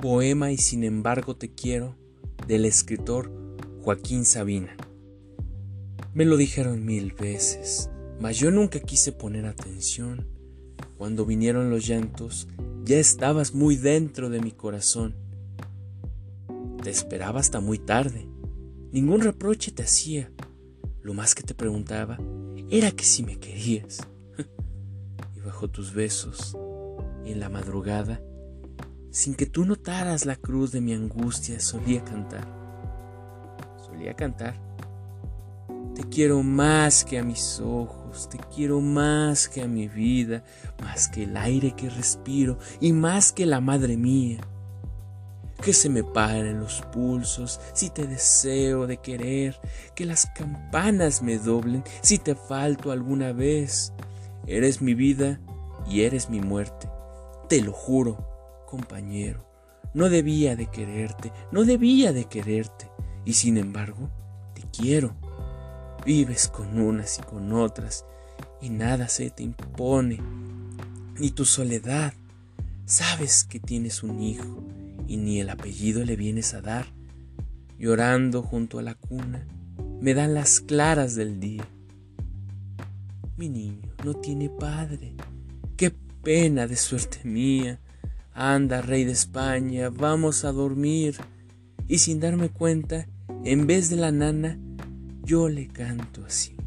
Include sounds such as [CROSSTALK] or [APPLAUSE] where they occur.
Poema y sin embargo te quiero del escritor Joaquín Sabina. Me lo dijeron mil veces, mas yo nunca quise poner atención. Cuando vinieron los llantos, ya estabas muy dentro de mi corazón. Te esperaba hasta muy tarde. Ningún reproche te hacía. Lo más que te preguntaba era que si me querías. [LAUGHS] y bajo tus besos, en la madrugada, sin que tú notaras la cruz de mi angustia, solía cantar. Solía cantar. Te quiero más que a mis ojos, te quiero más que a mi vida, más que el aire que respiro y más que la madre mía. Que se me paren los pulsos si te deseo de querer, que las campanas me doblen si te falto alguna vez. Eres mi vida y eres mi muerte, te lo juro compañero. No debía de quererte, no debía de quererte. Y sin embargo, te quiero. Vives con unas y con otras y nada se te impone. Ni tu soledad. Sabes que tienes un hijo y ni el apellido le vienes a dar. Llorando junto a la cuna, me dan las claras del día. Mi niño no tiene padre. Qué pena de suerte mía. Anda, rey de España, vamos a dormir. Y sin darme cuenta, en vez de la nana, yo le canto así.